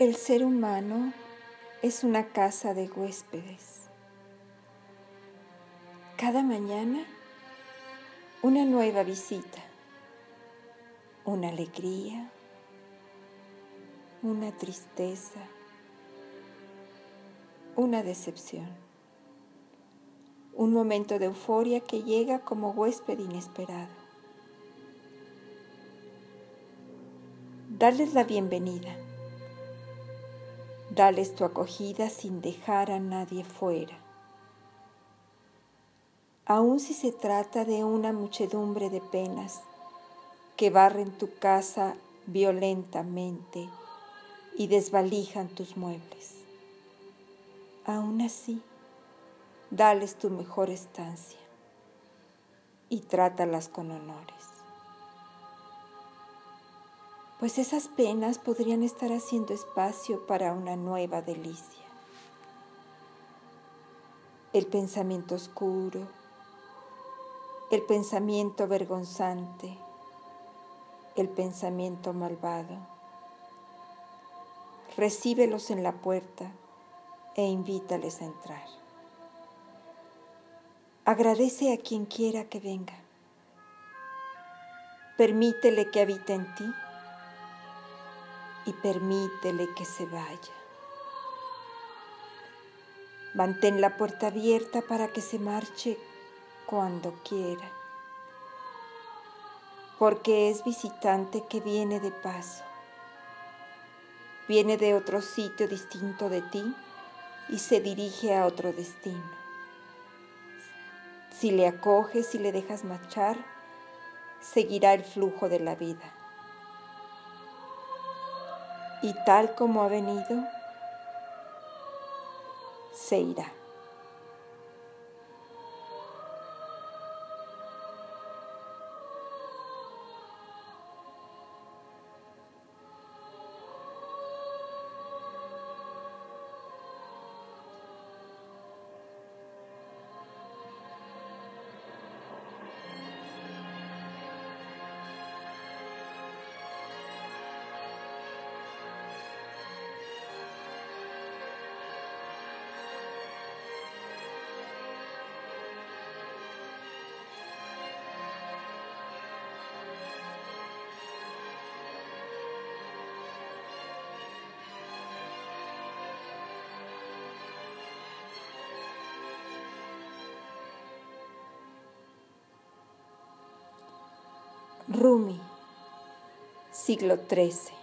El ser humano es una casa de huéspedes. Cada mañana una nueva visita, una alegría, una tristeza, una decepción, un momento de euforia que llega como huésped inesperado. Darles la bienvenida, dales tu acogida sin dejar a nadie fuera. Aun si se trata de una muchedumbre de penas que barren tu casa violentamente y desvalijan tus muebles. Aún así, dales tu mejor estancia y trátalas con honores pues esas penas podrían estar haciendo espacio para una nueva delicia. El pensamiento oscuro, el pensamiento vergonzante, el pensamiento malvado. Recíbelos en la puerta e invítales a entrar. Agradece a quien quiera que venga. Permítele que habite en ti y permítele que se vaya. Mantén la puerta abierta para que se marche cuando quiera, porque es visitante que viene de paso, viene de otro sitio distinto de ti y se dirige a otro destino. Si le acoges y le dejas marchar, seguirá el flujo de la vida y tal como ha venido, se irá. Rumi, siglo XIII.